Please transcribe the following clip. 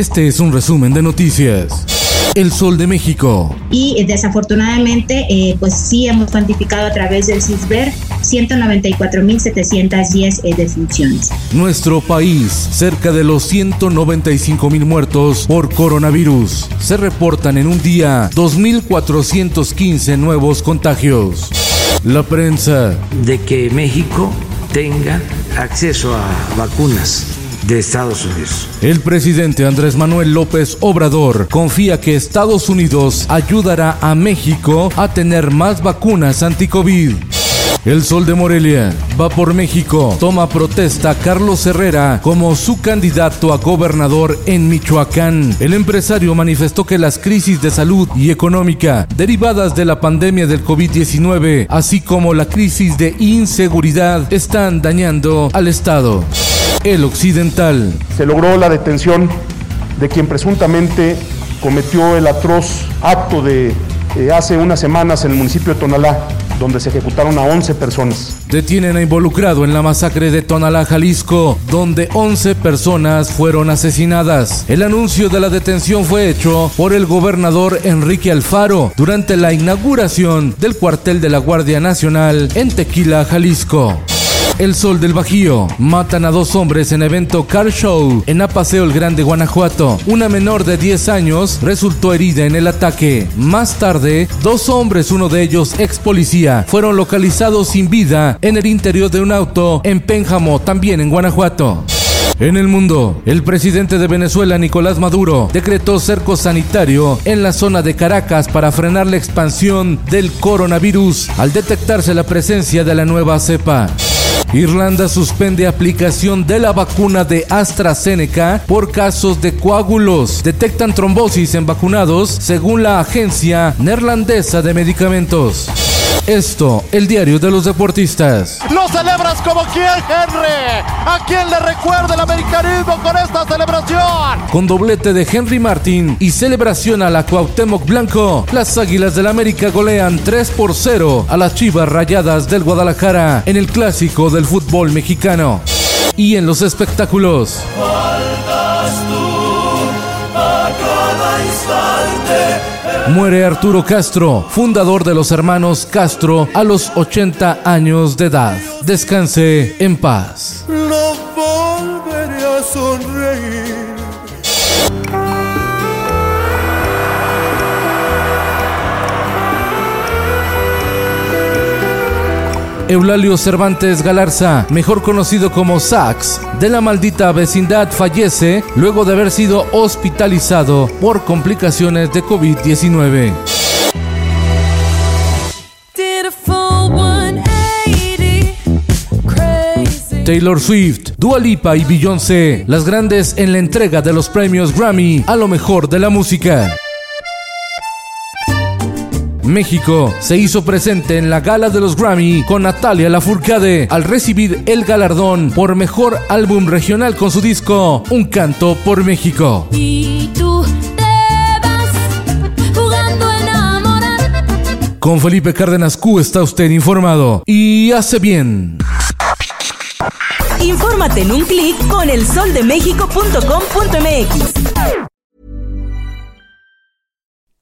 Este es un resumen de noticias. El Sol de México. Y eh, desafortunadamente, eh, pues sí hemos cuantificado a través del CISBER 194.710 eh, defunciones. Nuestro país, cerca de los 195.000 muertos por coronavirus. Se reportan en un día 2.415 nuevos contagios. La prensa. De que México tenga acceso a vacunas de Estados Unidos. El presidente Andrés Manuel López Obrador confía que Estados Unidos ayudará a México a tener más vacunas anti-COVID. El Sol de Morelia va por México. Toma protesta Carlos Herrera como su candidato a gobernador en Michoacán. El empresario manifestó que las crisis de salud y económica derivadas de la pandemia del COVID-19, así como la crisis de inseguridad, están dañando al Estado. El Occidental. Se logró la detención de quien presuntamente cometió el atroz acto de eh, hace unas semanas en el municipio de Tonalá, donde se ejecutaron a 11 personas. Detienen a involucrado en la masacre de Tonalá, Jalisco, donde 11 personas fueron asesinadas. El anuncio de la detención fue hecho por el gobernador Enrique Alfaro durante la inauguración del cuartel de la Guardia Nacional en Tequila, Jalisco. El Sol del Bajío. Matan a dos hombres en evento Car Show en Apaseo el Grande, Guanajuato. Una menor de 10 años resultó herida en el ataque. Más tarde, dos hombres, uno de ellos ex policía, fueron localizados sin vida en el interior de un auto en Pénjamo, también en Guanajuato. En el mundo, el presidente de Venezuela, Nicolás Maduro, decretó cerco sanitario en la zona de Caracas para frenar la expansión del coronavirus al detectarse la presencia de la nueva cepa. Irlanda suspende aplicación de la vacuna de AstraZeneca por casos de coágulos. Detectan trombosis en vacunados según la agencia neerlandesa de medicamentos. Esto, el diario de los deportistas. Lo celebras como quien, Henry. ¿A quién le recuerda el americanismo con esta celebración? Con doblete de Henry Martin y celebración a la Cuauhtémoc Blanco, las Águilas del América golean 3 por 0 a las Chivas Rayadas del Guadalajara en el clásico del fútbol mexicano. Y en los espectáculos. Muere Arturo Castro, fundador de los hermanos Castro, a los 80 años de edad. Descanse en paz. No volveré a sonreír. Eulalio Cervantes Galarza, mejor conocido como Sax, de la maldita vecindad fallece luego de haber sido hospitalizado por complicaciones de COVID-19. Taylor Swift, Dua Lipa y Beyoncé, las grandes en la entrega de los premios Grammy a lo mejor de la música. México se hizo presente en la gala de los Grammy con Natalia Lafourcade al recibir el galardón por mejor álbum regional con su disco Un canto por México. Y tú te vas jugando. Con Felipe Cárdenas Q está usted informado y hace bien. Infórmate en un clic con elsoldemexico.com.mx.